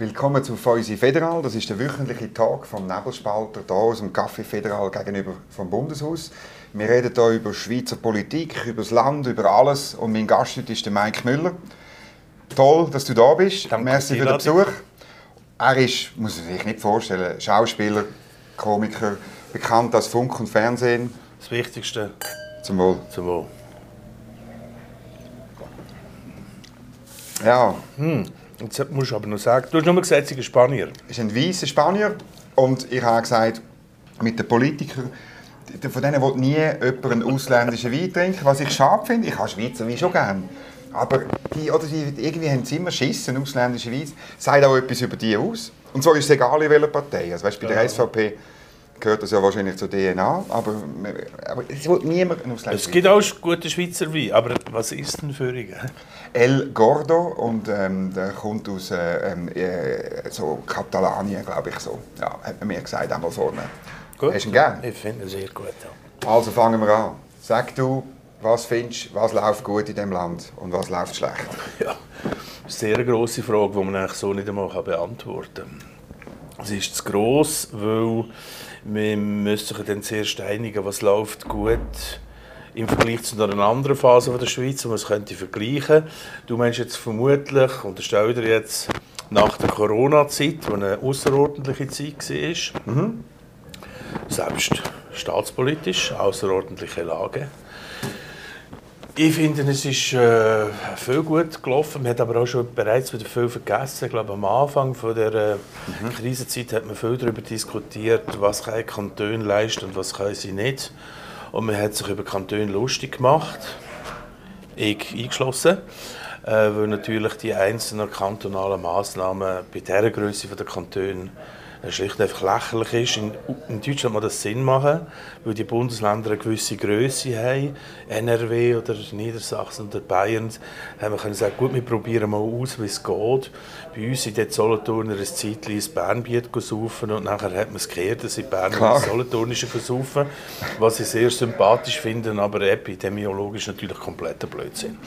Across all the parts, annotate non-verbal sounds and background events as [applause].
Willkommen zu Feusi Federal. Das ist der wöchentliche Tag vom Nebelspalter hier aus dem Café Federal gegenüber vom Bundeshaus. Wir reden hier über Schweizer Politik, über das Land, über alles. Und mein Gast heute ist der Mike Müller. Toll, dass du da bist. Danke Merci für den Besuch. Er ist, muss man sich nicht vorstellen, Schauspieler, Komiker, bekannt als Funk und Fernsehen. Das Wichtigste Zum Wohl. zum Wohl. Ja, Jetzt musst du aber noch sagen, du hast nur gesagt, sie ist Spanier. ist ein weißer Spanier und ich habe gesagt, mit den Politikern, von denen will nie jemand einen ausländischen Wein trinken, was ich schade finde. Ich habe Schweizer Wein schon gerne. Aber die, oder die, irgendwie haben sie immer Schiss, einen ausländischen Wein. Sagt auch etwas über die aus. Und so ist es egal, in welcher Partei. Also, weißt, bei der SVP gehört das ja wahrscheinlich zur DNA, aber, aber es will niemand einen ausländischen Es gibt auch gute Schweizer Wein, aber was ist denn für ihn? El Gordo und ähm, der kommt aus äh, ähm, äh, so Katalanien, glaube ich so. Ja, hat man mir gesagt, einmal vorne. Hast du ihn gern? Ich finde ihn sehr gut. Ja. Also fangen wir an. Sag du, was findest was läuft gut in diesem Land und was läuft schlecht? [laughs] Ja, das ist eine sehr grosse Frage, die man eigentlich so nicht einmal beantworten kann. Es ist zu gross, weil wir müssen sich dann zuerst einigen, was läuft gut im Vergleich zu einer anderen Phase der Schweiz, wo man es könnte vergleichen Du meinst jetzt vermutlich, unterstell dir jetzt, nach der Corona-Zeit, die eine außerordentliche Zeit war, selbst staatspolitisch, außerordentliche Lage. Ich finde, es ist äh, viel gut gelaufen. Man hat aber auch schon bereits wieder viel vergessen. Ich glaube, am Anfang von der äh, Krisenzeit hat man viel darüber diskutiert, was kann ein Kanton leisten und was kann sie nicht. Und man hat sich über Kantone lustig gemacht, ich eingeschlossen, äh, weil natürlich die einzelnen kantonalen Massnahmen bei dieser Größe der Kantone schlicht und einfach lächerlich ist. In, in Deutschland muss das Sinn machen, weil die Bundesländer eine gewisse Größe haben. NRW oder Niedersachsen oder Bayern haben wir können sagen, gut, wir probieren mal aus, wie es geht. Bei uns in der Solothurner ein Zeitchen ins Bernbiet saufen und nachher hat man es gehört, dass in Bern ins Solothurnische saufen, was ich sehr sympathisch finde, aber epidemiologisch natürlich kompletter Blödsinn.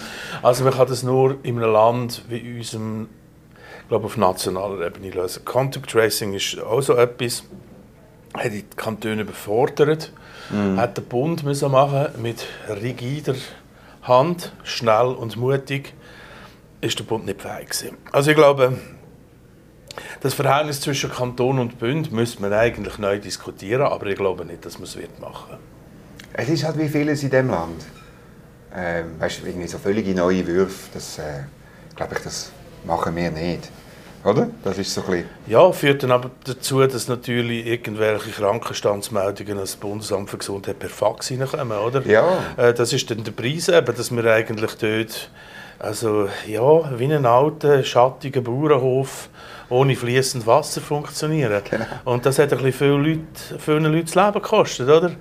Also man kann das nur in einem Land wie unserem ich glaube, auf nationaler Ebene lösen. Contact Tracing ist auch so etwas, hat die Kantone überfordert, hat der Bund müssen machen mit rigider Hand, schnell und mutig, ist der Bund nicht fähig gewesen. Also ich glaube, das Verhältnis zwischen Kanton und Bund müsste man eigentlich neu diskutieren, aber ich glaube nicht, dass man es wird machen. Es ist halt wie vieles in diesem Land. Ähm, weißt du, irgendwie so völlige neue Würfe, das äh, glaube ich, das machen wir nicht. Oder? Das ist so ein bisschen... Ja, führt dann aber dazu, dass natürlich irgendwelche Krankenstandsmeldungen als Bundesamt für Gesundheit per Fax reinkommen, oder? Ja. Äh, das ist dann der Preis, eben, dass wir eigentlich dort, also ja, wie ein alter, schattiger Bauernhof ohne fließend Wasser funktionieren. Genau. Und das hat ein bisschen viele Leute, vielen Leuten das Leben gekostet, oder?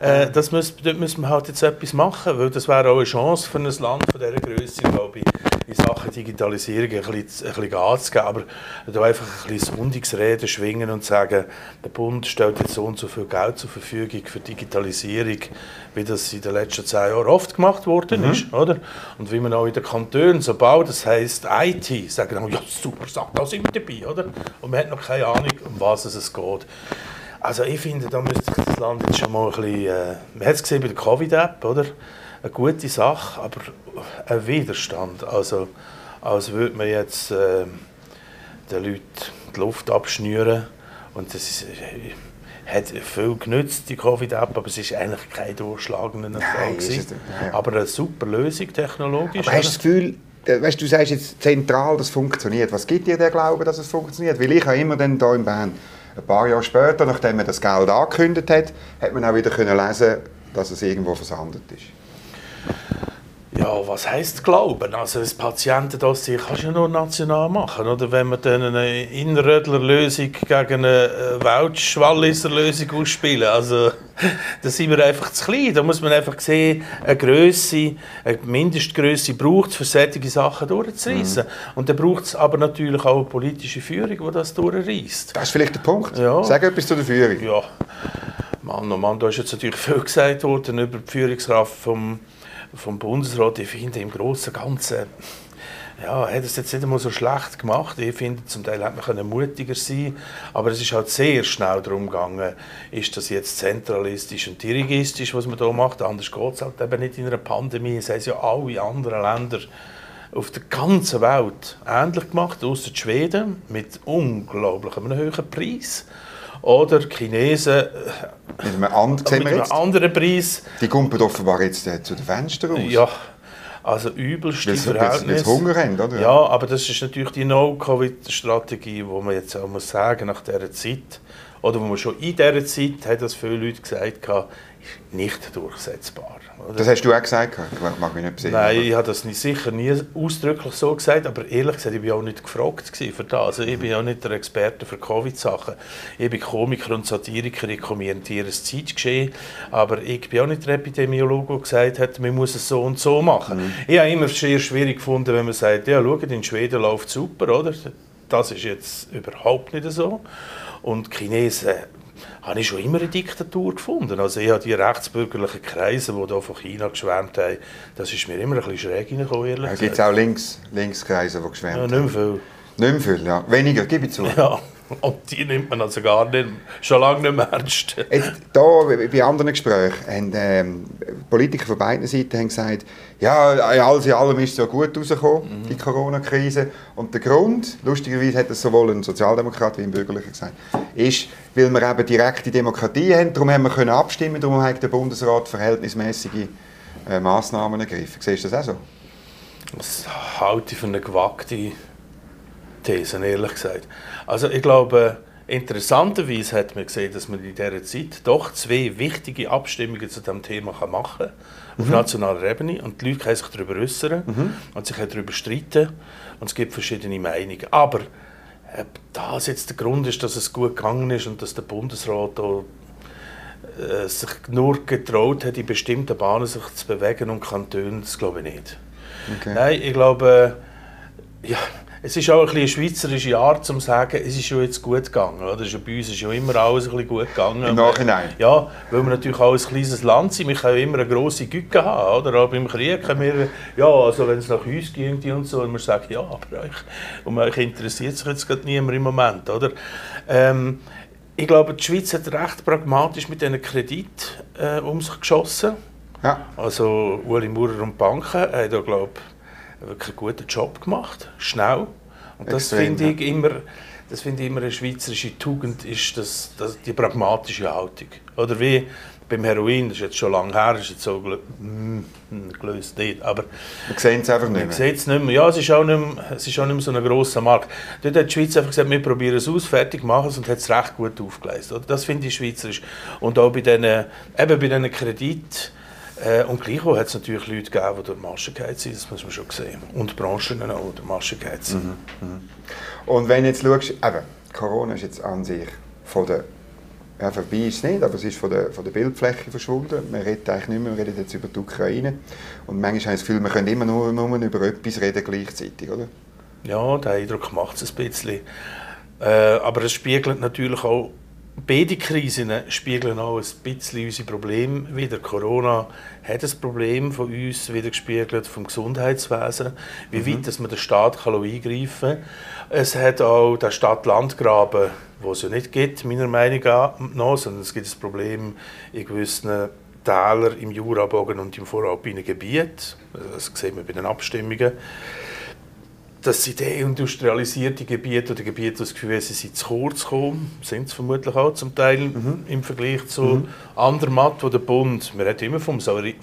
Äh, das muss, dort müssen wir halt jetzt etwas machen, weil das wäre auch eine Chance für ein Land von dieser Größe, glaube ich, in Sachen Digitalisierung ein bisschen, ein bisschen Gas geben, aber da einfach ein bisschen Sonntagsreden schwingen und sagen, der Bund stellt jetzt so und so viel Geld zur Verfügung für Digitalisierung, wie das in den letzten zehn Jahren oft gemacht worden ist, oder? Und wie man auch in den Kantonen, sobald das heisst IT, sagen dann, ja super, sag, da sind wir dabei, oder? Und man hat noch keine Ahnung, um was es geht. Also ich finde, da müsste sich das Land jetzt schon mal ein bisschen, äh, man hat es gesehen bei der Covid-App, oder? Eine gute Sache, aber ein Widerstand. Also, als würde man jetzt äh, den Leuten die Luft abschnüren. Und das ist, äh, hat viel genützt, die Covid-App, aber es ist eigentlich kein durchschlagender Erfolg. ja. Aber eine super Lösung technologisch. Aber hast du das Gefühl, äh, weißt, du sagst jetzt zentral, das funktioniert. Was gibt dir der Glaube, dass es funktioniert? Weil ich habe immer dann hier in Bern, ein paar Jahre später, nachdem man das Geld angekündigt hat, hat man auch wieder können lesen, dass es irgendwo versandet ist. Ja, was heisst Glauben? Also das Patientendossier kannst du ja nur national machen. Oder wenn wir dann eine Inrödler-Lösung gegen eine äh, Welsch-Walliser-Lösung ausspielen. Also [laughs] da sind wir einfach zu klein. Da muss man einfach sehen, eine Grösse, eine Mindestgröße braucht es, für solche Sachen durchzureissen. Und dann braucht es aber natürlich auch eine politische Führung, die das durchreißt. Das ist vielleicht der Punkt. Ja. Sag etwas zu der Führung. Ja, Mann, oh Mann, da ist jetzt natürlich viel gesagt worden über die Führungskraft vom, vom Bundesrat. Ich finde im Großen und Ganzen ja, hat es jetzt nicht einmal so schlecht gemacht. Ich finde, zum Teil hätte man mutiger sein aber es ist halt sehr schnell darum gegangen, ist das jetzt zentralistisch und dirigistisch, was man hier macht. Anders geht es halt eben nicht in einer Pandemie. Es haben ja alle anderen Länder auf der ganzen Welt ähnlich gemacht, außer Schweden, mit unglaublich einem hohen Preis. Oder Chinesen mit einem, and mit einem anderen Preis. Die kommen offenbar jetzt äh, zu den Fenstern raus. Ja, also übelste Verhältnis. Weil sie Hunger haben, oder? Ja, aber das ist natürlich die No-Covid-Strategie, wo man jetzt auch muss sagen, nach dieser Zeit, oder wo man schon in dieser Zeit, hat das viele Leute gesagt, ist nicht durchsetzbar. Oder? Das hast du auch gesagt? Ich mag mich nicht besinnen. Nein, ich habe das nicht, sicher nie ausdrücklich so gesagt, aber ehrlich gesagt, ich war auch nicht gefragt für das. Also ich bin auch nicht der Experte für Covid-Sachen. Ich bin Komiker und Satiriker, ich kommentiere das Zeitgeschehen, aber ich bin auch nicht der Epidemiologe, der gesagt hat, man muss es so und so machen. Mhm. Ich habe immer sehr schwierig gefunden, wenn man sagt, ja, schaut, in Schweden läuft es super, oder? Das ist jetzt überhaupt nicht so. Und die Chinesen habe ich schon immer eine Diktatur gefunden. Also ich habe die rechtsbürgerlichen Kreise, die hier von China geschwärmt haben, das ist mir immer ein bisschen schräg hineingekommen, ehrlich Gibt es auch Links, Linkskreise, die geschwärmt ja? Nicht mehr viel. Nicht mehr viel, ja. Weniger, gebe ich zu. Ja. Und die nimmt man also gar nicht, schon lange nicht mehr ernst. Jetzt, da, bei anderen Gesprächen haben ähm, Politiker von beiden Seiten haben gesagt, ja, alles in allem ist es ja gut rausgekommen, mhm. die Corona-Krise. Und der Grund, lustigerweise hat es sowohl ein Sozialdemokrat wie ein Bürgerlicher gesagt, ist, weil wir eben direkte Demokratie haben, darum haben wir können abstimmen, darum hat der Bundesrat verhältnismäßige äh, Massnahmen ergriffen. Siehst du das auch so? Das halte ich für eine gewagte These, ehrlich gesagt. Also ich glaube, interessanterweise hat man gesehen, dass man in dieser Zeit doch zwei wichtige Abstimmungen zu diesem Thema machen kann, auf mhm. nationaler Ebene. Und die Leute können sich darüber äußern mhm. und sich darüber streiten. Und es gibt verschiedene Meinungen. Aber ob das jetzt der Grund ist, dass es gut gegangen ist und dass der Bundesrat da, äh, sich nur getraut hat, in bestimmten Bahnen sich zu bewegen und Kantonen, das glaube ich nicht. Okay. Nein, ich glaube, ja, es ist auch ein eine schweizerische Art, um zu sagen, es ist schon jetzt gut gegangen. Oder? Ja bei uns ist ja immer alles ein bisschen gut gegangen. Im Nachhinein? Ja, weil wir natürlich auch ein kleines Land sind. Wir können immer eine grosse Güte haben. Oder? Aber im Krieg können wir, ja, also wenn es nach uns ging und so, und wir sagen, ja, aber euch, um euch interessiert sich jetzt gerade niemand im Moment. Oder? Ähm, ich glaube, die Schweiz hat recht pragmatisch mit diesen Kredit äh, um sich geschossen. Ja. Also Uli Maurer und die Banken haben da, glaube wirklich einen guten Job gemacht, schnell. Und das finde ich immer, das finde ich immer eine schweizerische Tugend, ist das, das, die pragmatische Haltung. Oder wie beim Heroin, das ist jetzt schon lange her, ist jetzt so hm, gelöst nicht, aber... Wir sehen es einfach nicht mehr. Man sieht es nicht mehr. Ja, es ist auch nicht mehr, es ist auch nicht mehr so ein grosser Markt. Dort hat die Schweiz einfach gesagt, wir probieren es aus, fertig machen es und hat es recht gut aufgeleistet. Das finde ich schweizerisch. Und auch bei diesen, eben bei diesen Krediten, äh, und gleichwohl hat es natürlich Leute gegeben, die durch die Masche sind, das muss man schon sehen. Und Branchen auch durch die Masche sind. Mhm. Mhm. Und wenn du jetzt schaust, eben, Corona ist jetzt an sich von der ja, vorbei ist es nicht, aber es ist von der, von der Bildfläche verschwunden. Man redet eigentlich nicht mehr, man redet jetzt über die Ukraine. Und manchmal habe ich das Gefühl, wir können immer nur, nur über etwas reden gleichzeitig, oder? Ja, der Eindruck macht es ein bisschen. Äh, aber es spiegelt natürlich auch Beide Krisen spiegeln auch ein bisschen unsere Probleme wider. Corona hat ein Problem von uns wieder gespiegelt, vom Gesundheitswesen, wie mhm. weit dass man den Staat kann eingreifen kann. Es hat auch den Stadt-Land-Graben, den es ja nicht gibt, meiner Meinung nach, sondern es gibt ein Problem in gewissen Tälern im Jurabogen und im voralpinen Gebiet. Das sehen wir bei den Abstimmungen dass sie deindustrialisierte Gebiete oder Gebiete das Gefühl haben, sie sind zu kurz gekommen, sind es vermutlich auch zum Teil mhm. im Vergleich zu mhm. Andermatt, wo der Bund, man redet immer vom Saviris,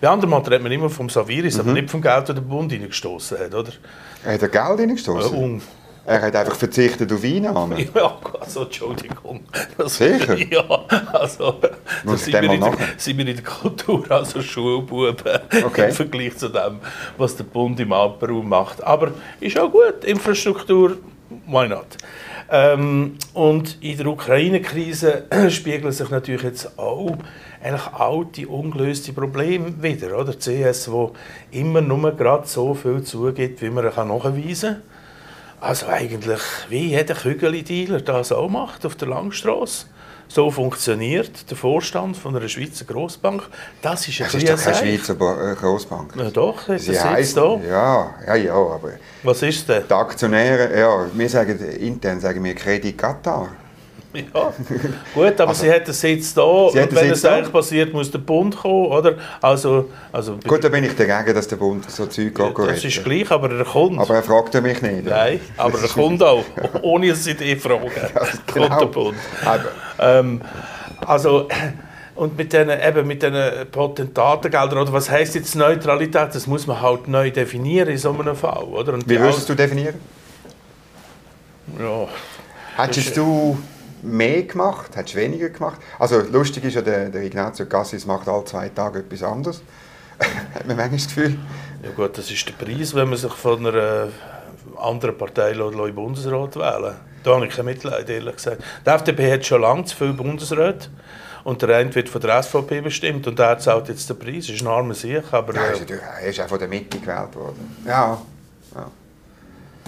bei Andermatt redet man immer vom Saviris, mhm. aber nicht vom Geld, das der Bund reingestoßen hat, oder? Hat er Geld reingestoßen? Ja, er hat einfach verzichtet auf Einnahmen. [laughs] Ja, also Entschuldigung. Das, Sicher? [laughs] Ja, also das sind wir, in der, sind wir in der Kultur also Schulbuben okay. im Vergleich zu dem, was der Bund im Alpenraum macht. Aber ist auch gut, Infrastruktur, why not? Ähm, und in der Ukraine-Krise [clears throat] spiegeln sich natürlich jetzt auch eigentlich alte, ungelöste Probleme wieder. Oder? Die CS, wo immer nur gerade so viel zugibt, wie man nachweisen kann also eigentlich wie jeder Kügeli-Dealer das auch macht auf der Langstrasse. so funktioniert der Vorstand von einer Schweizer Großbank. Das ist ein Das ist doch keine. Schweizer äh, Großbank. Ja, doch, das Sie heisst, da. ja, ja, ja, aber Was ist denn? die Aktionäre, ja, wir sagen, intern sagen wir Credit Qatar. [laughs] Ja, gut, aber sie hat einen Sitz da Sie und wenn es eigentlich passiert, muss der Bund kommen, oder? Also, also Gut, da bin ich dagegen, dass der Bund so Zeug geht das retten. ist gleich, aber er kommt. Aber er fragt mich nicht. Nein, aber er kommt auch, [laughs] ohne dass sie dich fragen. genau. [laughs] Kommt der Bund. Aber, Ähm, also, [clears throat] und mit diesen, eben mit diesen Potentatengeldern, oder was heisst jetzt Neutralität? Das muss man halt neu definieren in so einem Fall, oder? Und wie würdest du definieren? Ja, Hättest du mehr gemacht? Hättest du weniger gemacht? Also lustig ist ja, der, der Ignazio Cassis macht alle zwei Tage etwas anderes. [laughs] Hat man manchmal das Gefühl. ja gut, das ist der Preis, wenn man sich von einer anderen Partei lässt, lässt Bundesrat wählen Da habe ich kein Mitleid, ehrlich gesagt. Die FDP hat schon lange zu viele Bundesräte. Und der eine wird von der SVP bestimmt und der zahlt jetzt den Preis. Das ist ein armer Sieg, aber... Ja, er äh, er ist auch von der Mitte gewählt worden. Ja. ja.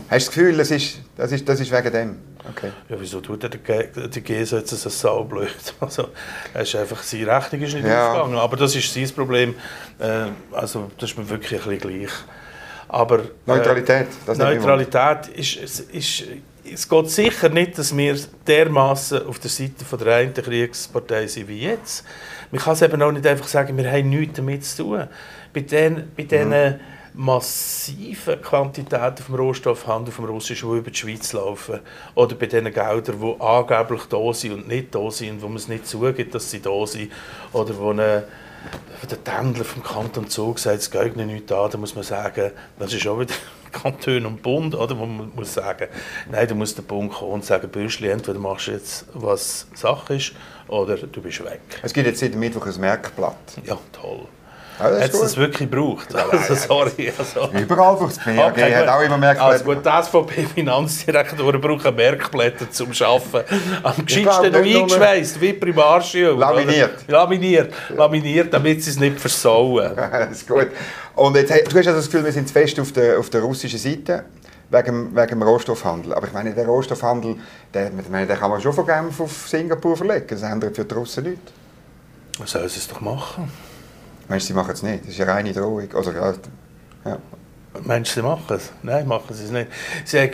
Hast du das Gefühl, das ist, das ist, das ist wegen dem? Okay. Ja, wieso tut er die G- die GESO jetzt so saublöd? [laughs] Also, er ist einfach, seine Rechnung ist nicht Ja. aufgegangen. Aber das ist sein Problem. Äh, also, das ist mir wirklich ein bisschen gleich. Aber, äh, Neutralität, das Neutralität ist, es ist... Es geht sicher nicht, dass wir dermaßen auf der Seite von der einen Kriegspartei sind wie jetzt. Man kann es eben auch nicht einfach sagen, wir haben nichts damit zu tun. Bei den, bei diesen massiven Quantitäten vom Rohstoffhandel vom Russischen, die über die Schweiz laufen, oder bei den Geldern, die angeblich da sind und nicht da sind, und wo man es nicht zugibt, dass sie da sind, oder wo eine, der Tändler vom Kanton Zug sagt, es geht nicht an, da muss man sagen, das ist auch wieder [laughs] Kanton und Bund, oder, wo man muss sagen, nein, da muss der Bund kommen und sagen, Bürschli, entweder machst du jetzt, was Sache ist, oder du bist weg. Es gibt jetzt seit Mittwoch ein Merkblatt. Ja, toll. Ja, Hat es wirklich gebraucht? Also, sorry. Also. Überall braucht es BAG, Okay, hat auch immer Merkblätter. Also gut, die SVP-Finanzdirektoren brauchen Merkblätter zum Arbeiten. Am geschicktesten noch eingeschweißt, wie Primarschule. oder? Laminiert. Laminiert, laminiert, damit sie es nicht versauen. [laughs] das ist gut. Und jetzt, du hast also das Gefühl, wir sind zu fest auf der, auf der russischen Seite wegen, dem- wegen dem Rohstoffhandel. Aber ich meine, der Rohstoffhandel, der, meine, den kann man schon von Genf auf Singapur verlegen. Das ändert für die Russen nichts. Was sollen sie es doch machen? Meinst du, sie machen es nicht? Das ist eine reine Drohung. Also, ja. Meinst du, sie machen es? Nein, machen sie es nicht. Sie haben,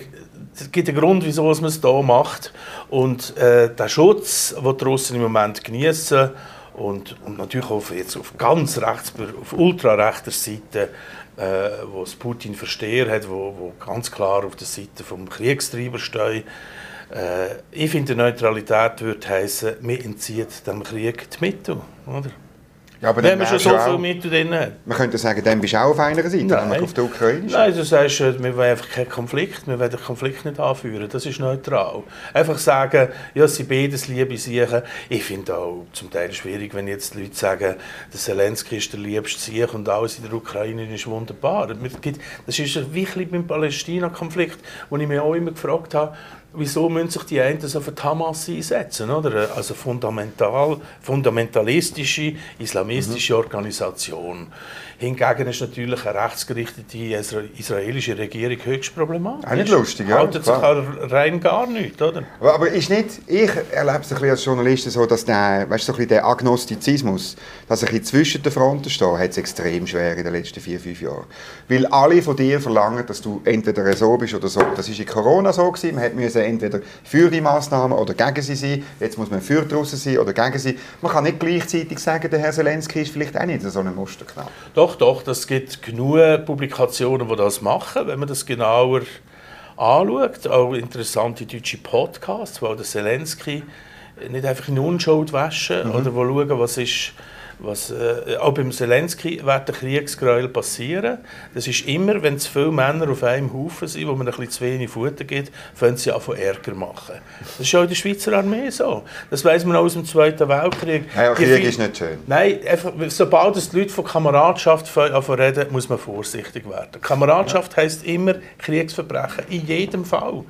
es gibt einen Grund, wieso man es hier macht. Und äh, der Schutz, den die Russen im Moment genießen und, und natürlich auch jetzt auf ganz rechts, auf ultrarechter Seite, äh, wo es Putin Versteher hat, wo, wo ganz klar auf der Seite vom Kriegstreiber steht. Äh, ich finde, Neutralität würde heißen, man entzieht dem Krieg die Mittel. Oder? Ja aber Wenn man schon so auch, Mittel drin hat. Man könnte sagen, dann bist du auch auf einer Seite, nämlich auf der ukrainischen. Nein, du sagst, äh, wir wollen einfach keinen Konflikt, wir wollen den Konflikt nicht anführen, das ist neutral. Einfach sagen, ja, sie beides liebe Siechen. Ich finde auch zum Teil schwierig, wenn jetzt die Leute sagen, der Zelensky ist der liebste Sieg und alles in der Ukraine ist wunderbar. Das ist bisschen beim Palästina-Konflikt, wo ich mich auch immer gefragt habe, wieso müssen sich die einen so für die Hamas einsetzen? Oder? Also fundamental, fundamentalistische, islamistische Organisation. Hingegen ist natürlich eine rechtsgerichtete isra- israelische Regierung höchst problematisch. Auch nicht lustig, ja, Haltet sich an rein gar nicht, oder? Aber, aber ist nicht, ich erlebe es ein bisschen als Journalist so, dass der, weißt, so ein bisschen der Agnostizismus, dass bisschen zwischen den Fronten steht, hat es extrem schwer in den letzten vier, fünf Jahren. Weil alle von dir verlangen, dass du entweder so bist oder so. Das war in Corona so, gewesen. man musste entweder für die Massnahmen oder gegen sie sein. Jetzt muss man für Russen sein oder gegen sie. Man kann nicht gleichzeitig sagen, der Herr Zelensky ist vielleicht auch nicht so ein Musterknapp. Doch, doch, es gibt genug Publikationen, die das machen, wenn man das genauer anschaut. Auch interessante deutsche Podcasts, wo der Zelensky nicht einfach in Unschuld waschen oder wo schauen, was ist was, äh, auch beim Zelensky wird der Kriegsgräuel passieren. Das ist immer, wenn zu viele Männer auf einem Haufen sind, wo man ein bisschen zu wenig Futter gibt, fangen sie an von Ärger machen. Das ist auch in der Schweizer Armee so. Das weiß man auch aus dem Zweiten Weltkrieg. Ja, ja, Die Krieg viel- ist nicht schön. Nein, einfach, sobald es die Leute von Kameradschaft fangen an zu reden, muss man vorsichtig werden. Kameradschaft heisst immer Kriegsverbrechen, in jedem Fall.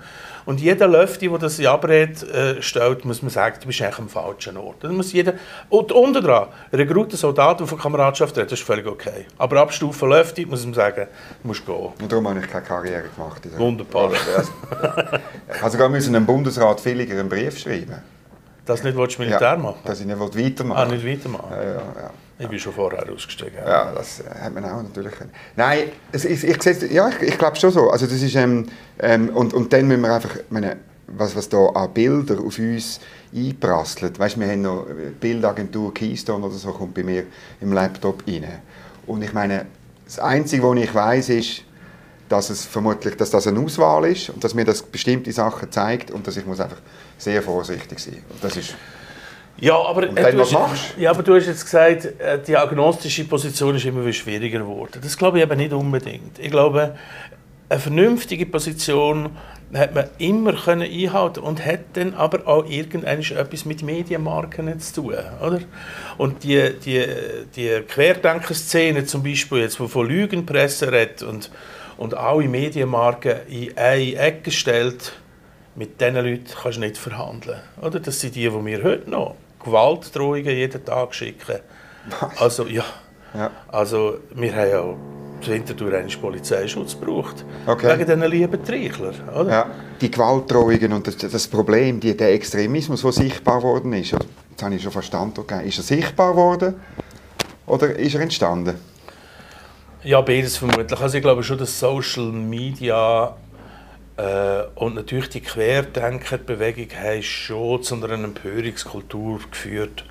Und jeder Löfte, der das Abrede äh, stellt, muss man sagen, du bist eigentlich am falschen Ort. Das muss jeder, und unten dran, Rekruten, Soldaten, die von Kameradschaft reden, das ist völlig okay. Aber ab Stufe Löfte muss man sagen, du musst gehen. Und darum habe ich keine Karriere gemacht. der- Wunderbar. Ich habe sogar müssen einem Bundesrat Villiger einen Brief schreiben Dass du nicht Militär ja, machen dass ich nicht weitermachen Ah, nicht weitermachen? Ja, ja, ja. Ich bin schon vorher ausgestiegen. Ja, das äh, hat man auch natürlich. Nein, ich, ich, sehe- ja, ich, ich glaube schon so. Also das ist, ähm, ähm, und, und dann müssen wir einfach, ich meine, was, was da an Bilder auf uns einprasselt. Weißt, wir haben noch äh, Bildagentur Keystone oder so, kommt bei mir im Laptop rein. Und ich meine, das Einzige, was ich weiß, ist, dass es vermutlich, dass das eine Auswahl ist und dass mir das bestimmte Sachen zeigt und dass ich muss einfach sehr vorsichtig sein. Und das ist Ja, aber, Und dann, du was hast, machst ja, aber du hast jetzt gesagt, äh, die agnostische Position ist immer schwieriger geworden. Das glaube ich eben nicht unbedingt. Ich glaube, eine vernünftige Position hat man immer können einhalten und hat dann aber auch irgendwann etwas mit Medienmarken zu tun, oder? Und die, die, die Querdenker-Szene zum Beispiel, jetzt, die von Lügenpresse redet und, und alle Medienmarken in eine Ecke stellt, mit diesen Leuten kannst du nicht verhandeln. Oder? Das sind die, die wir heute noch Gewaltdrohungen jeden Tag schicken. Also, ja. Ja. Also, wir haben ja Winterthur einen Polizeischutz gebraucht. Okay. Wegen diesen lieben Trichler. Oder? Ja, die Gewaltdrohungen und das, das Problem, die, der Extremismus, der sichtbar geworden ist, jetzt habe ich schon verstanden, okay, ist er sichtbar geworden oder ist er entstanden? Ja, beides vermutlich. Also ich glaube schon, dass Social Media äh, und natürlich die Querdenkerbewegung haben schon zu einer Empörungskultur geführt,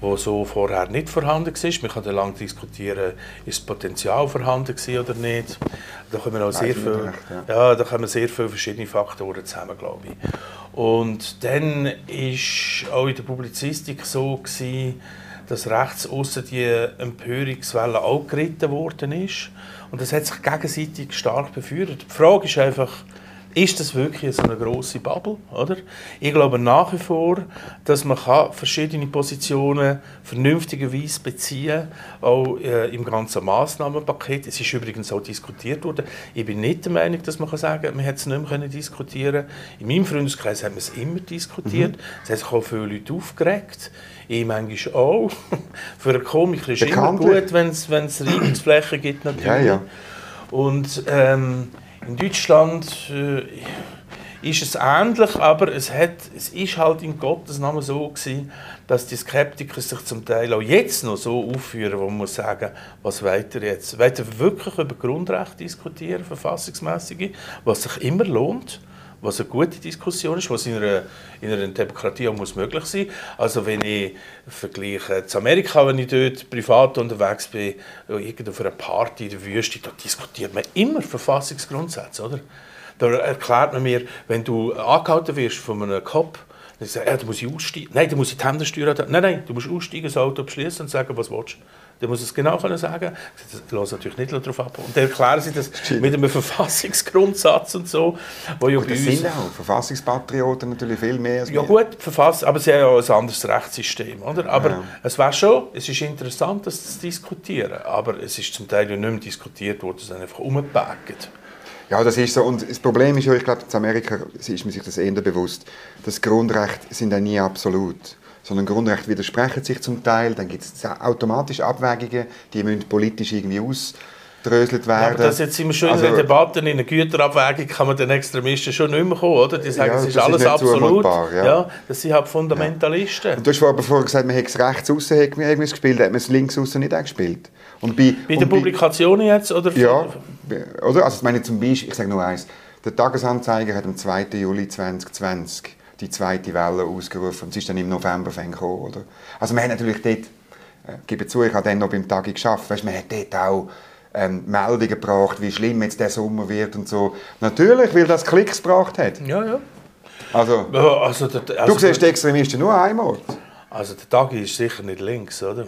die so vorher nicht vorhanden war. Man kann lange diskutieren, ist das Potenzial vorhanden oder nicht. Da kommen auch sehr viel, ja. da kommen sehr viele verschiedene Faktoren zusammen, glaube ich. Und dann ist auch in der Publizistik so gewesen, dass rechts außen die Empörungswelle auch geritten worden ist. Und das hat sich gegenseitig stark befeuert. Die Frage ist einfach, ist das wirklich so eine große Bubble, oder? Ich glaube nach wie vor, dass man kann verschiedene Positionen vernünftigerweise beziehen, auch äh, im ganzen Massnahmenpaket. Es ist übrigens auch diskutiert worden. Ich bin nicht der Meinung, dass man kann sagen, man hätte es nicht mehr können diskutieren. In meinem Freundeskreis hat man es immer diskutiert. Es hat sich auch viele Leute aufgeregt. Ich manchmal auch. [laughs] Für einen Komiker ist es immer gut, wenn es wenn es Reibungsflächen gibt natürlich. Ja, ja. Und ähm, in Deutschland äh, ist es ähnlich, aber es, hat, es ist halt in Gottes Namen so gewesen, dass die Skeptiker sich zum Teil auch jetzt noch so aufführen, wo man muss sagen, was weiter jetzt? Weiter wirklich über Grundrechte diskutieren, verfassungsmäßige, was sich immer lohnt? Was eine gute Diskussion ist, was in einer, in einer Demokratie auch muss möglich sein Also wenn ich vergleiche zu Amerika, wenn ich dort privat unterwegs bin, irgendwo auf einer Party in der Wüste, da diskutiert man immer Verfassungsgrundsätze, oder? Da erklärt man mir, wenn du angehalten wirst von einem Cop, dann sagt er, ja, da muss ich aussteigen. Nein, da muss ich die Hände steuern. Nein, nein, du musst aussteigen, das Auto beschließen und sagen, was du willst. Der muss es genau können sagen. Das lässt natürlich nicht darauf ab. Und dann erklären sie das mit einem Verfassungsgrundsatz und so, wo ja das sind auch Verfassungspatrioten natürlich viel mehr als Ja wir. gut, verfasst, aber sie haben ja auch ein anderes Rechtssystem, oder? Aber Ja. es wäre schon, es ist interessant, das zu diskutieren, aber es ist zum Teil ja nicht mehr diskutiert worden, es ist einfach umgepackt. Ja, das ist so. Und das Problem ist ja, ich glaube, in Amerika ist man sich das eher bewusst, dass Grundrechte sind ja nie absolut. Sondern Grundrechte widersprechen sich zum Teil, dann gibt es automatisch Abwägungen, die müssen politisch irgendwie ausdröselt Ja, werden. aber das jetzt sind wir schon Also- in einer Debatte, in einer Güterabwägung kann man den Extremisten schon nicht mehr kommen, oder? Die sagen, Ja, es ist das ist alles nicht absolut. zumutbar, ja. das sind halt Fundamentalisten. Und du hast vorher vorher gesagt, man hätte es rechts man es gespielt, hat man es links außen nicht auch gespielt. Und bei, Bei den Publikationen jetzt, oder? Ja, oder? Also ich meine zum Beispiel, ich sage nur eins, der Tagesanzeiger hat am 2. Juli 2020 die zweite Welle ausgerufen und sie ist dann im November gekommen, oder? Also man hat natürlich dort, äh, ich gebe zu, ich habe dann noch beim Tagi geschafft, weißt, man hat dort auch ähm, Meldungen gebracht, wie schlimm jetzt der Sommer wird und so. Natürlich, weil das Klicks gebracht hat. Ja, ja. Also, Ja, Also, der, du also, siehst die Extremisten nur einmal. also der Tagi ist sicher nicht links, oder?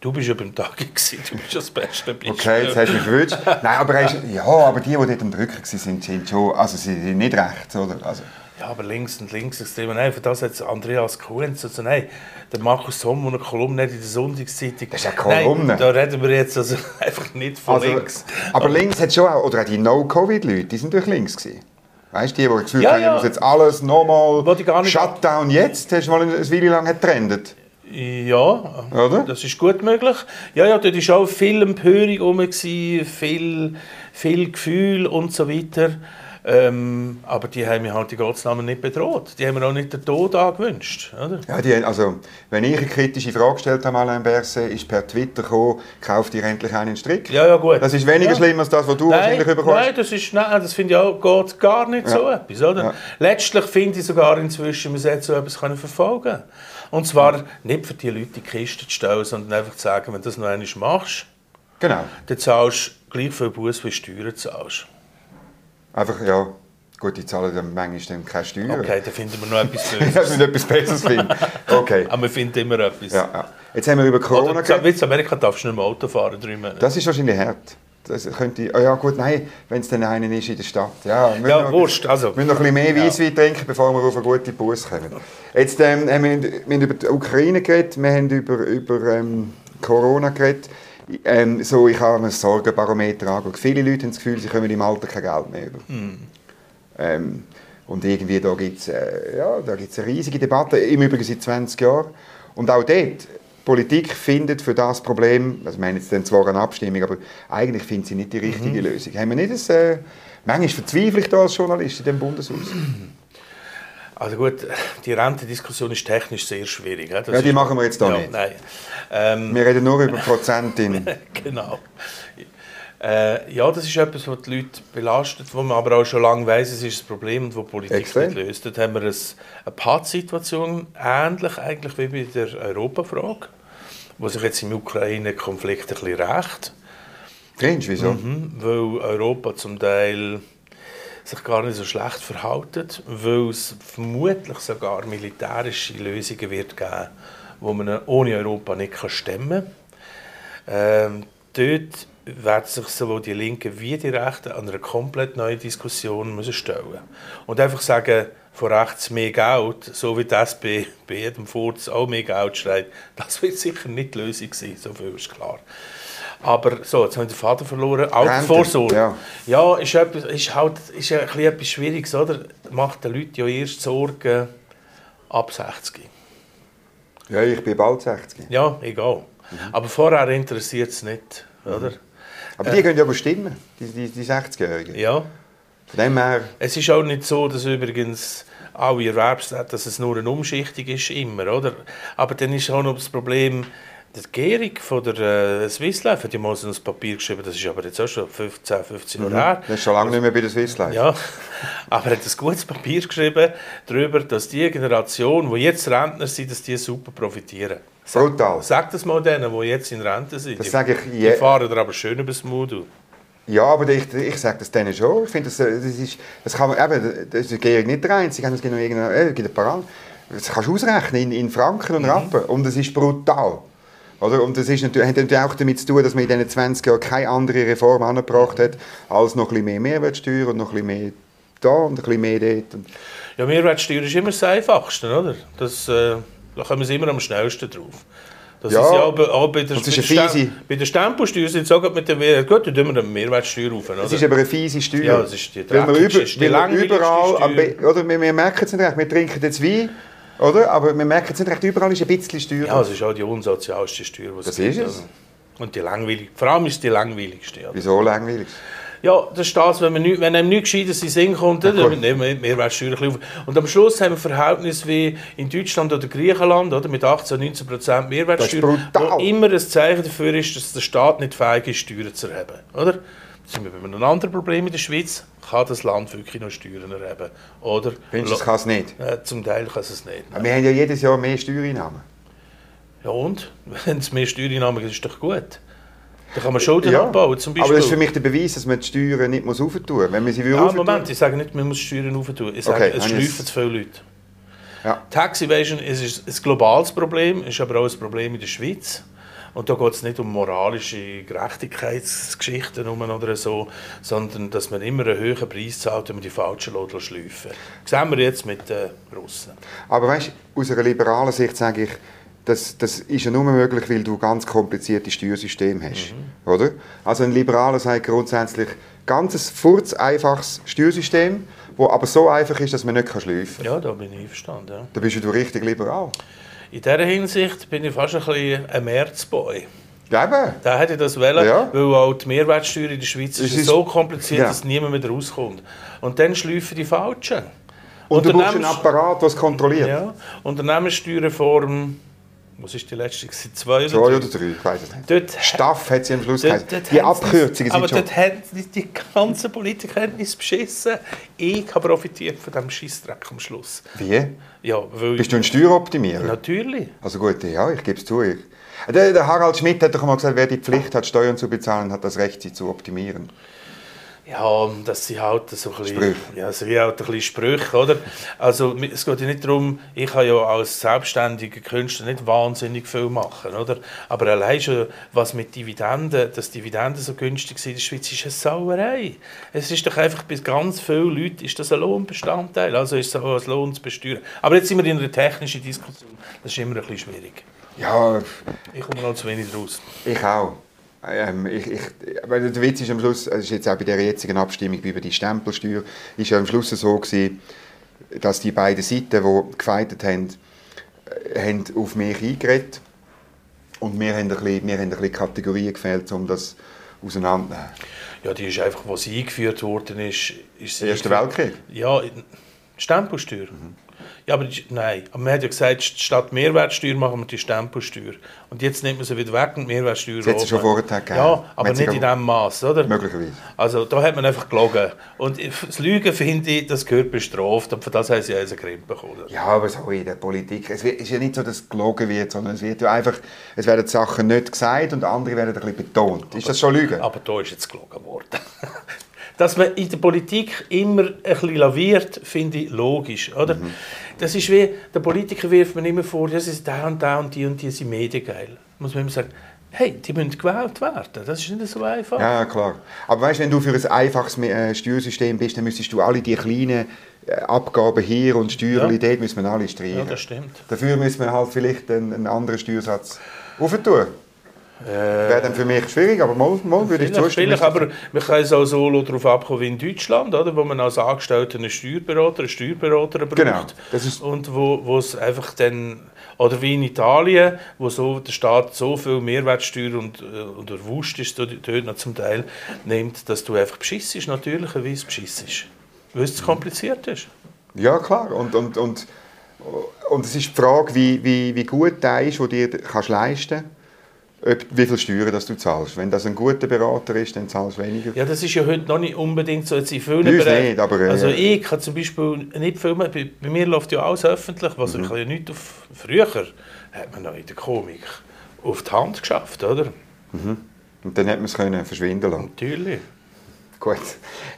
Du bist ja beim Tagi, [laughs] gewesen, du bist das beste Beispiel. Okay, jetzt hast du mich verwünscht. [laughs] Nein, aber, er ist, ja, aber die, die dort am Drücken waren, sind, sind schon, also sie sind nicht rechts, oder? Also, Ja, aber links und links extrem. Nein, für das hat Andreas Kuhns also nein, der Markus Sommer eine Kolumne in der Sonntagszeitung. Das ist eine Kolumne. Nein, da reden wir jetzt also [laughs] einfach nicht von Also, links. aber links hat schon auch, oder auch die No-Covid-Leute, die sind durch links gewesen. Weißt du, die, die das Gefühl Ja, haben, ja. muss jetzt alles nochmal Shutdown jetzt, hast du mal eine Weile lang getrennt. Ja, Oder? das ist gut möglich. Ja, ja, dort war auch viel Empörung rum, gewesen, viel, viel Gefühl und so weiter. Ähm, aber die haben mir halt die Gottesnamen nicht bedroht. Die haben mir auch nicht den Tod angewünscht. Oder? Ja, die, also, wenn ich eine kritische Frage gestellt habe, Alain Berset, ist per Twitter gekommen, kauft ihr endlich einen Strick. Ja, ja, gut. Das ist weniger ja. schlimm als das, was du nein, wahrscheinlich bekommst. Nein, das, ist, nein, das finde ich auch geht gar nicht Ja. so etwas. Oder? Ja. Letztlich finde ich sogar inzwischen, man sollte so etwas können verfolgen Und zwar nicht für die Leute in die Kiste zu stellen, sondern einfach zu sagen, wenn du das noch einmal machst, Genau. dann zahlst du gleich viel Buß, wie Steuern zahlst. Einfach, ja, gut, die zahlen dann manchmal dann keine Steuern. Okay, dann finden wir noch [laughs] etwas Ja, dass Böses. wir etwas Besseres finden. Okay. Aber wir finden immer etwas. Ja, ja. Jetzt haben wir über Corona Oder geredet. in Amerika darfst du nicht mehr Auto fahren, drei Monate. Das ist wahrscheinlich hart. Das könnte, oh ja gut, nein, wenn es dann einer ist in der Stadt. Ja, Ja, noch- wurscht, also. Wir müssen noch ein bisschen mehr Ja. Weisswein trinken, bevor wir auf eine gute Bus kommen. Jetzt ähm, haben wir, wir haben über die Ukraine geredet, wir haben über, über ähm, Corona geredet. Ähm, so, ich habe ein Sorgenbarometer angeschaut. Viele Leute haben das Gefühl, sie kommen im Alter kein Geld mehr über. Ähm, und irgendwie da gibt es äh, ja, da gibt's eine riesige Debatte, im Übrigen seit 20 Jahren. Und auch dort, Politik findet für das Problem, also ich meine jetzt dann zwar eine Abstimmung, aber eigentlich findet sie nicht die richtige Lösung. Haben wir nicht das, äh, manchmal verzweifle ich da als Journalist in dem Bundeshaus. Also gut, die Rentendiskussion ist technisch sehr schwierig. Das Ja, die machen wir jetzt da ja, nicht. Nein. Ähm, Wir reden nur über [laughs] Prozent in... [laughs] genau. Äh, ja, das ist etwas, was die Leute belastet, wo man aber auch schon lange weiss, es ist ein Problem und wo die Politik Extrem. nicht löst. Dort haben wir ein, eine Pattsituation, ähnlich eigentlich wie bei der Europafrage, wo sich jetzt im Ukraine-Konflikt ein bisschen rächt. Findest du, wieso? Mhm, weil Europa zum Teil sich gar nicht so schlecht verhält, weil es vermutlich sogar militärische Lösungen wird geben, die man ohne Europa nicht stemmen kann. Ähm, dort werden sich sowohl die Linken wie die Rechten an einer komplett neuen Diskussion müssen stellen Und einfach sagen, von rechts mehr Geld, so wie das bei, bei jedem Furz auch mehr Geld schreit, [laughs] das wird sicher nicht die Lösung sein, so viel ist klar. Aber so, jetzt haben wir den Vater verloren. Altersvorsorge. ja. Ja, ist, etwas, ist halt ist ein bisschen etwas Schwieriges, oder? Macht den Leuten ja erst Sorgen ab 60. Ja, ich bin bald 60. Ja, egal. Aber vorher interessiert es nicht, oder? Aber die können ja bestimmen, die, die, die 60-Jährigen. Ja. Von dem her... Es ist auch nicht so, dass übrigens alle Erwerbstätigen, dass es nur eine Umschichtung ist, immer, oder? Aber dann ist auch noch das Problem, die Gärung von der äh, Swiss Life hat ja mal so ein Papier geschrieben, das ist aber jetzt auch schon 15, 15 Jahre her. Das ist schon lange nicht mehr bei der Swiss Life. Ja, [laughs] aber er hat ein gutes Papier geschrieben darüber, dass die Generation, die jetzt Rentner sind, dass die super profitieren. Sag, Brutal. sag das mal denen, die jetzt in Rente sind. Das Die- sage ich Die je- fahren dir aber schön übers Moodle. Ja, aber ich, ich sage das denen schon. Ich finde, das, äh, das, ist, das kann man, eben, das ist die nicht der Einzige. Es gibt noch irgendeine, äh, gibt ein paar andere. Das kannst du ausrechnen in, in Franken und Rappen. Und es ist brutal. Oder? Und das ist natürlich, hat natürlich auch damit zu tun, dass man in diesen 20 Jahren keine andere Reform angebracht hat, als noch ein bisschen mehr Mehrwertsteuer und noch ein bisschen mehr da und ein bisschen mehr dort. Ja, Mehrwertsteuer ist immer das Einfachste, oder? Das, äh, da kommen sie immer am schnellsten drauf. Das Ja, ist ja bei, auch bei der, ist bei der Stem- bei der Stempelsteuer sind sie mit der Mehrwert. Gut, dann tun wir eine Mehrwertsteuer auf, oder? Es ist aber eine fiese Steuer. Ja, es ist die weil wir, über, die weil wir überall, am Steuer. Be- oder wir, wir merken es nicht recht, wir trinken jetzt Wein, oder? aber wir merken es nicht recht, überall ist ein bisschen Steuer. ja, es ist auch die unsozialste Steuer, die es Das gibt, ist es. Und die langweilig, vor allem ist es die langweiligste. Oder? Wieso langweilig? Ja, das ist das, wenn, man nicht, wenn einem nichts Gescheites in den Sinn kommt, dann nehmen wir Mehrwertsteuer ein bisschen auf. Und am Schluss haben wir ein Verhältnis wie in Deutschland oder Griechenland oder, mit 18, 19 Prozent Mehrwertsteuer, Das ist brutal. wo immer ein Zeichen dafür ist, dass der Staat nicht fähig ist, Steuern zu erheben. Oder? Sind wir bei einem anderen Problem in der Schweiz. Kann das Land wirklich noch Steuern erheben? Oder? Findest du, kann es nicht? Äh, zum Teil kann es nicht. Aber Wir haben ja jedes Jahr mehr Steuereinnahmen. Ja und? [laughs] Wenn es mehr Steuereinnahmen gibt, ist doch gut. Dann kann man Schulden Ja, abbauen, zum Beispiel. aber das ist für mich der Beweis, dass man die Steuern nicht muss aufentun muss. Wenn man sie will Ja, aufentun- Moment, ich sage nicht, man muss Steuern aufentun. Ich sage, Okay, es schleifen zu viele Leute. Ja. Tax Evasion ist ein globales Problem, ist aber auch ein Problem in der Schweiz. Und da geht es nicht um moralische Gerechtigkeitsgeschichten oder so, sondern dass man immer einen höheren Preis zahlt, wenn man die Falschen lässt schleifen. Das sehen wir jetzt mit den Russen. Aber weißt du, aus einer liberalen Sicht sage ich, das, das ist ja nur möglich, weil du ganz komplizierte Steuersystem hast. Mhm. Oder? Also ein Liberaler sagt grundsätzlich, ganz furz einfaches Steuersystem, wo aber so einfach ist, dass man nicht schleifen kann. Ja, da bin ich einverstanden. Ja. Da bist du richtig liberal. In dieser Hinsicht bin ich fast ein bisschen ein Märzboy. Eben. Der hätte das wollen, Ja. weil auch die Mehrwertsteuer in der Schweiz ist, ist- so kompliziert, Ja. dass niemand mehr rauskommt. Und dann schleifen die Falschen. Und du brauchst einen Apparat, es kontrolliert. Ja, Unternehmenssteuerreform, was ist die letzte? Zwei oder Zwei drei? oder drei, ich weiß es nicht. Dort, Staff hat sie am Schluss dort, dort Die Abkürzungen Aber sind schon... dort haben die, ganzen Politiker beschissen. Ich habe profitiert von diesem Scheissdreck am Schluss. Wie? Ja, weil Bist du ein Steueroptimierer? Natürlich. Also gut, ja, ich gebe es zu. Ich. Der, der Harald Schmidt hat doch mal gesagt, wer die Pflicht hat, Steuern zu bezahlen, hat das Recht, sie zu optimieren. Ja, das sind halt so ein bisschen, Sprüche. ja, sind halt ein bisschen Sprüche, oder? Also es geht ja nicht darum, ich kann ja als selbstständiger Künstler nicht wahnsinnig viel machen, oder? Aber allein schon, was mit Dividenden, dass Dividenden so günstig sind in der Schweiz, ist eine Sauerei. Es ist doch einfach, bei ganz vielen Leuten ist das ein Lohnbestandteil, also ist es auch als Lohn zu besteuern. Aber jetzt sind wir in einer technischen Diskussion, das ist immer ein bisschen schwierig. Ja, Ich komme noch zu wenig raus. ich auch. Ähm, ich, ich, weil der Witz ist am Schluss, es ist jetzt auch bei der jetzigen Abstimmung über die Stempelsteuer, ist ja am Schluss so gewesen, dass die beiden Seiten, die gefeitet haben, äh, haben auf mich eingeredet und wir haben ein bisschen, wir haben ein bisschen Kategorien gefehlt, um das auseinanderzunehmen. Ja, die ist einfach, was eingeführt worden ist, ist sie Erster Weltkrieg? Ja, Stempelsteuer. Ja, aber die, nein, aber man hat ja gesagt, statt Mehrwertsteuer machen wir die Stempelsteuer. Und jetzt nimmt man sie wieder weg und Mehrwertsteuer Das hat es schon vorher gegeben. Ja, aber sie nicht in aber- diesem Maß, oder? Möglicherweise. Also da hat man einfach gelogen. Und das Lügen, finde ich, das gehört bestraft. Und für das haben sie einen Grimm bekommen. Ja, aber so in der Politik. Es ist ja nicht so, dass es gelogen wird, sondern es wird ja einfach, es werden Sachen nicht gesagt und andere werden ein bisschen betont. Ist das schon Lügen? Aber da ist jetzt gelogen worden. [laughs] Dass man in der Politik immer ein bisschen laviert, finde ich logisch. Oder? Mhm. Das ist wie, der Politiker wirft man immer vor, das ist der und der und die und die sind mediengeil. Muss man immer sagen, hey, die müssen gewählt werden. Das ist nicht so einfach. Ja, klar. Aber weißt, wenn du für ein einfaches äh, Steuersystem bist, dann müsstest du alle die kleinen äh, Abgaben hier und Steuerli Ja. dort müssen wir alle streichen. Ja, das stimmt. Dafür müssen wir halt vielleicht einen, einen anderen Steuersatz aufentun. Wäre dann für mich schwierig, aber mal, mal würde ich zustimmen. vielleicht, aber wir können es auch so darauf abkommen wie in Deutschland, oder? wo man als Angestellter einen Steuerberater, einen Steuerberater braucht. Genau, das ist- Und wo, wo es einfach dann, oder wie in Italien, wo so der Staat so viel Mehrwertsteuer und, äh, und der Wust ist dort dort noch zum Teil, nimmt, dass du einfach beschissest, natürlicherweise beschissest. Weil es zu kompliziert ist. Ja, klar. Und, und, und, und es ist die Frage, wie, wie, wie gut der ist, den du dir kannst leisten kannst, wie viel Steuern das du zahlst. Wenn das ein guter Berater ist, dann zahlst du weniger. Ja, das ist ja heute noch nicht unbedingt so jetzt in vielen Bei uns Bereichen. nicht, aber, äh, also ich kann zum Beispiel nicht filmen, bei, bei mir läuft ja alles öffentlich, was Mhm. ich ja nicht auf... Früher hat man noch in der Komik auf die Hand geschafft, oder? Und dann hätte man es können verschwinden lassen. Natürlich. Gut.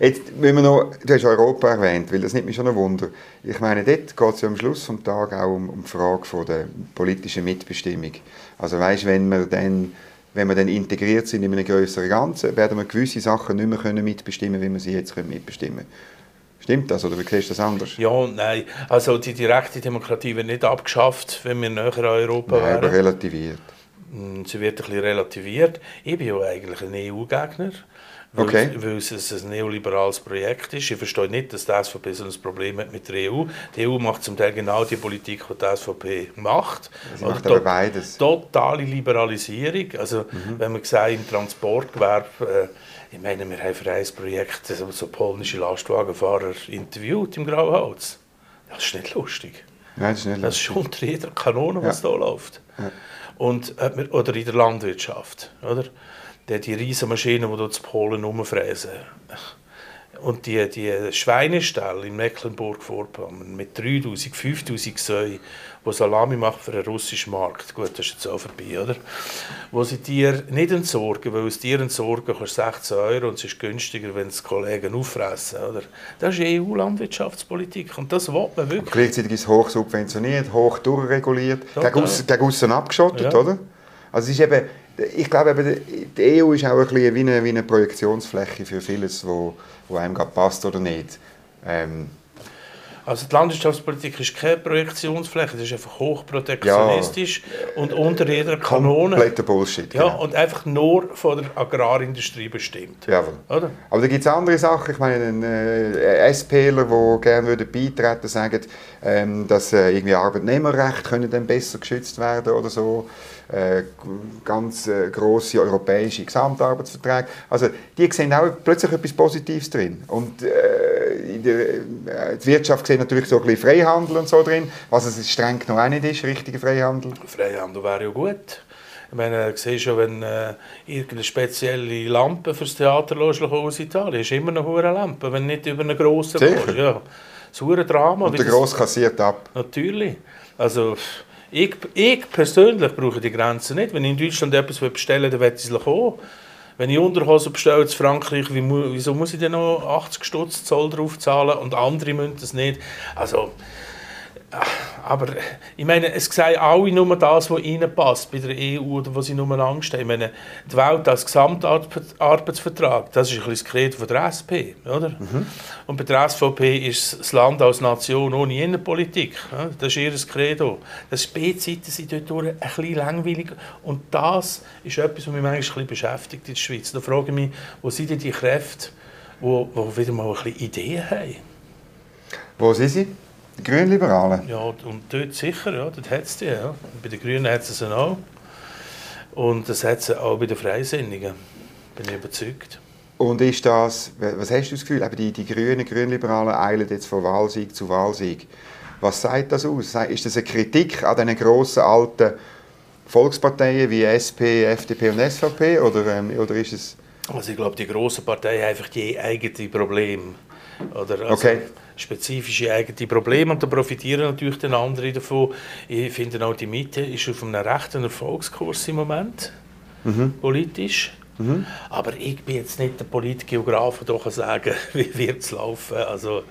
Jetzt müssen wir noch, du hast Europa erwähnt, weil das nimmt mich schon ein Wunder. Ich meine, dort geht es ja am Schluss des Tages auch um, um die Frage von der politischen Mitbestimmung. Also weißt, wenn wir dann wenn wir dann integriert sind in einem größeren Ganzen, werden wir gewisse Sachen nicht mehr können mitbestimmen wie wir sie jetzt können mitbestimmen können. Stimmt das oder siehst du das anders? Ja und nein. Also die direkte Demokratie wird nicht abgeschafft, wenn wir näher an Europa Nein, aber wären. relativiert. Mm, Sie wird ein bisschen relativiert. Ich bin ja eigentlich ein EU-Gegner. Weil, Okay. weil es ein neoliberales Projekt ist. Ich verstehe nicht, dass die SVP so ein Problem hat mit der EU. Die EU macht zum Teil genau die Politik, die die SVP macht. Sie Oder macht aber beides. Totale Liberalisierung. Also, Mhm. wenn man sagt, im Transportgewerbe, äh, ich meine, wir haben für ein Projekt so, so polnische Lastwagenfahrer interviewt im Grauholz. Das ist nicht lustig. Nein, das ist nicht Das ist schon unter jeder Kanone, was Ja. da läuft. Und, äh, oder in der Landwirtschaft. Oder? Die, die riesen Maschinen, die dort in Polen rumfräsen. Und die, die Schweineställe in Mecklenburg-Vorpommern mit 3000, 5000 Säuen, die Salami machen für den russischen Markt. Gut, das ist jetzt auch vorbei, oder? Wo sie dir nicht entsorgen, weil aus dir entsorgen kostet 16 Euro und es ist günstiger, wenn es Kollegen auffressen, oder? Das ist EU-Landwirtschaftspolitik und das will man wirklich. Gleichzeitig ist es hoch subventioniert, hoch durchreguliert, aussen, gegen aussen abgeschottet, Ja. oder? Also es ist eben, ich glaube, eben, die EU ist auch ein bisschen wie eine, wie eine Projektionsfläche für vieles, wo, wo einem gerade passt oder nicht. Ähm, Also die Landwirtschaftspolitik ist keine Projektionsfläche, das ist einfach hochprotektionistisch ja. und unter jeder Kanone. Kompletter Bullshit. Ja, genau. und einfach nur von der Agrarindustrie bestimmt. Ja, Oder? Aber da gibt es andere Sachen. Ich meine, ein äh, SPler, der gerne würde beitreten sagen, ähm, dass äh, irgendwie Arbeitnehmerrechte können dann besser geschützt werden oder so. Äh, ganz äh, grosse europäische Gesamtarbeitsverträge. Also die sehen auch plötzlich etwas Positives drin. Und äh, der, äh, die Wirtschaft sieht natürlich so ein bisschen Freihandel und so drin, was es streng noch auch nicht ist, richtiger Freihandel. Freihandel wäre ja gut. Ich meine, du siehst schon, wenn äh, irgendeine spezielle Lampe fürs Theater aus Italien ist immer noch eine Lampe, wenn nicht über einen grossen Sicher? Ja. Das ist ein Drama. Und der Gross kassiert ab. Natürlich. Also, ich, ich persönlich brauche die Grenzen nicht. Wenn ich in Deutschland etwas bestellen will, dann will ich es kommen. Wenn ich Unterhosen bestelle in Frankreich, wieso muss ich denn noch 80 Stutz Zoll drauf zahlen und andere müssen das nicht? Also, aber ich meine, es sagen alle nur das, was ihnen passt bei der EU oder was sie nur Angst haben. Ich meine, die Welt als Gesamtarbeitsvertrag, das ist ein bisschen das Credo von der SP, oder? Mhm. Und bei der SVP ist das Land als Nation ohne Innenpolitik. Das ist ihr Credo. Das B-Zeiten sind dort ein bisschen langweilig und das ist etwas, was mich manchmal ein bisschen beschäftigt in der Schweiz. Da frage ich mich, wo sind denn die Kräfte, die wieder mal ein bisschen Ideen haben? Wo sind sie? Die Grünliberalen? Ja, und dort sicher, ja, dort hat es die. Ja. Bei den Grünen hat es sie auch. Und das hat sie auch bei den Freisinnigen. Bin ich überzeugt. Und ist das, was hast du das Gefühl, eben die, die Grünen, Grünliberalen eilen jetzt von Wahlsieg zu Wahlsieg. Was sagt das aus? Ist das eine Kritik an diesen grossen alten Volksparteien wie SP, FDP und SVP? Oder, ähm, oder ist es... Also ich glaube, die grossen Parteien haben einfach die eigenen Probleme. Oder also okay. Spezifische eigene Probleme und da profitieren natürlich den anderen davon. Ich finde auch die Mitte ist auf einem rechten Erfolgskurs im Moment, mhm. politisch. Mhm. Aber ich bin jetzt nicht der Politgeograf, der kann sagen, [laughs] wie wird es laufen. Also,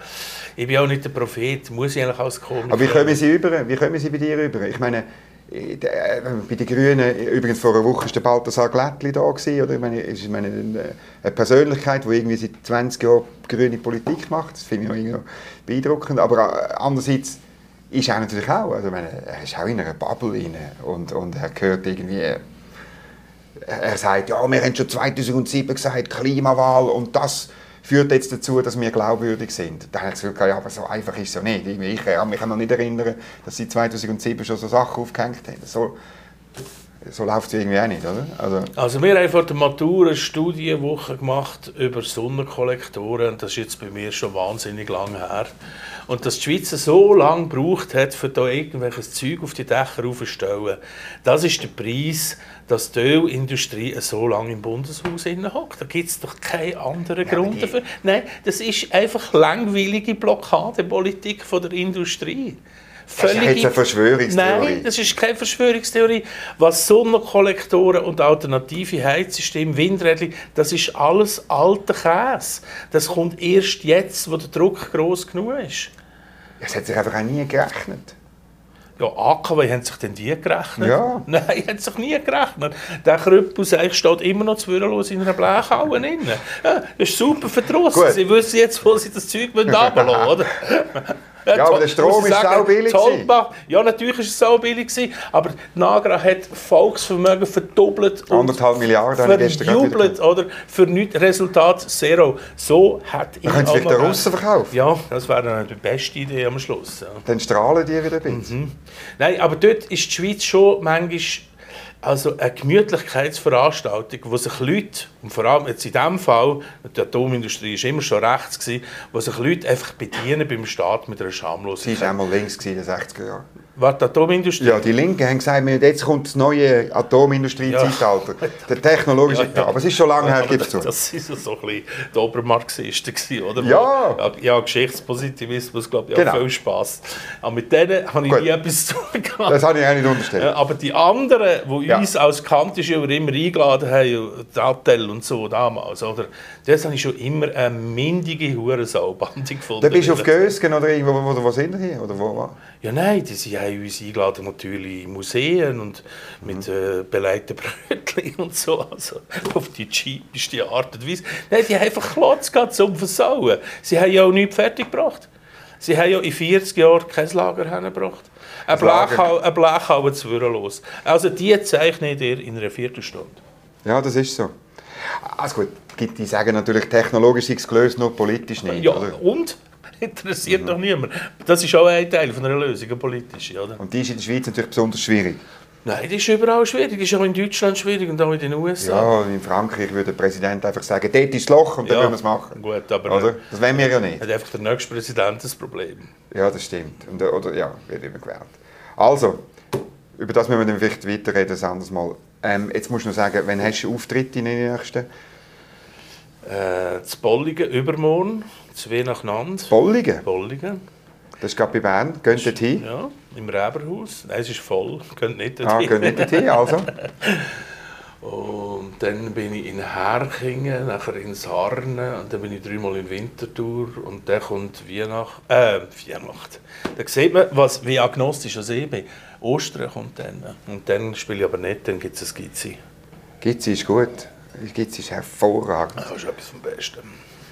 ich bin auch nicht der Prophet, muss ich eigentlich als Komiker. Aber wie kommen Sie über? Wie kommen Sie bei dir über? Ich meine, bei den Grünen, übrigens vor einer Woche war der Balthasar Glättli da. Gewesen, oder? Ich meine, ist meine, eine Persönlichkeit, die irgendwie seit 20 Jahren grüne Politik macht. Das finde ich irgendwie beeindruckend. Aber äh, andererseits ist er natürlich auch. Also, meine, er ist auch in einer Bubble rein und, und er gehört irgendwie. Er sagt, ja, wir haben schon 2007 gesagt, Klimawahl und das führt jetzt dazu, dass wir glaubwürdig sind. Dann hat es gesagt, ja, aber so einfach ist es ja nicht. Ich kann mich noch nicht erinnern, dass sie 2007 schon so Sachen aufgehängt haben. So, so läuft es irgendwie auch nicht, oder? Also, also wir haben vor der Matur eine Studienwoche gemacht über Sonnenkollektoren das ist jetzt bei mir schon wahnsinnig lange her. Und dass die Schweiz so lange gebraucht hat, für da irgendwelches Zeug auf die Dächer aufzustellen, das ist der Preis, dass die Ölindustrie so lange im Bundeshaus hockt. Da gibt es doch keinen anderen Grund dafür. Nein, das ist einfach langweilige Blockadepolitik von der Industrie. Völlige, das ist eine Verschwörungstheorie. Nein, das ist keine Verschwörungstheorie. Was Sonnenkollektoren und alternative Heizsysteme, Windräder, das ist alles alter Käse. Das kommt erst jetzt, wo der Druck groß genug ist. Es hat sich einfach auch nie gerechnet. Ja, AKW haben sich denn die gerechnet? Ja. [laughs] Nein, haben sich nie gerechnet. Der Krüppel steht immer noch zwürlos in einer Blechhalle drin. Ja, das ist super verdrossen. Sie wissen jetzt, wo sie das Zeug runterlassen müssen, oder? [laughs] Ja, aber der Strom ist sau billig. Ja, natürlich war es sau billig, aber Nagra hat Volksvermögen verdoppelt. Anderthalb Milliarden verjubelt, oder? Für nichts Resultat zero. So hat ich Dann vielleicht den Russen verkaufen. Ja, das wäre dann die beste Idee am Schluss. Ja. Dann strahlen die wieder ein bisschen. Mhm. Nein, aber dort ist die Schweiz schon manchmal also eine Gemütlichkeitsveranstaltung, wo sich Leute, und vor allem jetzt in diesem Fall, die Atomindustrie war immer schon rechts, gewesen, wo sich Leute einfach bedienen beim Staat mit einer Schamlosigkeit. Sie war einmal links in den 60er Jahren. Was, die Atomindustrie? Ja, die Linken haben gesagt, jetzt kommt das neue Atomindustrie-Zeitalter. Ja. Der technologische... Ja, ja. Aber es ist schon lange her, gibt es so. Das waren so ein bisschen die Obermarxisten, oder? Ja. ja. Ja, Geschichtspositivismus, glaube ich, genau. viel Spass. Aber mit denen habe ich Gut. nie etwas [laughs] zu tun gehabt. Das habe ich auch nicht unterstellt. Aber die anderen, die ja. uns als Kantische immer eingeladen haben, Dattel und so damals, oder? Das habe ich schon immer eine mindige Hurensaubande gefunden. Da bist du auf Gösgen oder irgendwo, wo, wo sind hier? Oder wo, wo? Ja, nein, die, sie haben uns eingeladen natürlich in Museen und mit mhm. äh, belegten Brötchen [laughs] und so, also auf die cheapeste Art und Weise. Nein, die haben einfach Klotz gehabt zum Versauen. Sie haben ja auch nichts fertig gebracht. Sie haben ja in 40 Jahren kein Lager hergebracht. Ein Blechhaube zu los. Also die zeichnet ihr in einer Viertelstunde. Ja, das ist so. Also gut, die sagen natürlich, technologisch ist es gelöst, nur politisch nicht. Ja, Oder? und? Interessiert doch niemand. Das ist auch ein Teil von einer Lösung, eine politische, oder? Und die ist in der Schweiz natürlich besonders schwierig. Nein, das ist überall schwierig. Das ist auch in Deutschland schwierig und auch in den USA. Ja, in Frankreich würde der Präsident einfach sagen, dort ist das Loch und dann Ja, würden wir es machen. Gut, aber Oder? Das wollen wir ja nicht. hat einfach der nächste Präsident das Problem. Ja, das stimmt. Und, äh, oder, ja, wird immer gewählt. Also, über das müssen wir dann vielleicht weiterreden, ein anderes Mal. Ähm, jetzt musst du noch sagen, wann hast du Auftritte in den nächsten? Äh, Bolligen, übermorgen, zwei nacheinander. Bolligen? Bolligen, Das ist gerade bei Bern. Geht dort hin? ja, im Reberhaus. Nein, es ist voll, könnt nicht Ah, dorthin. geht nicht dort hin, also. [laughs] Und dann bin ich in Herkingen, nachher in Sarnen und dann bin ich dreimal in Winterthur und dann kommt Weihnacht, äh, Weihnacht. Da sieht man, was, wie agnostisch ich bin. Ostern kommt dann. Und dann spiele ich aber nicht, dann gibt es ein Gizzi. Gitzi ist gut. Gitzi ist hervorragend. Das ist etwas vom Besten.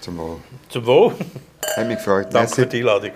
Zum Wohl. Zum Wohl. Hat mich gefreut. Danke für die Einladung.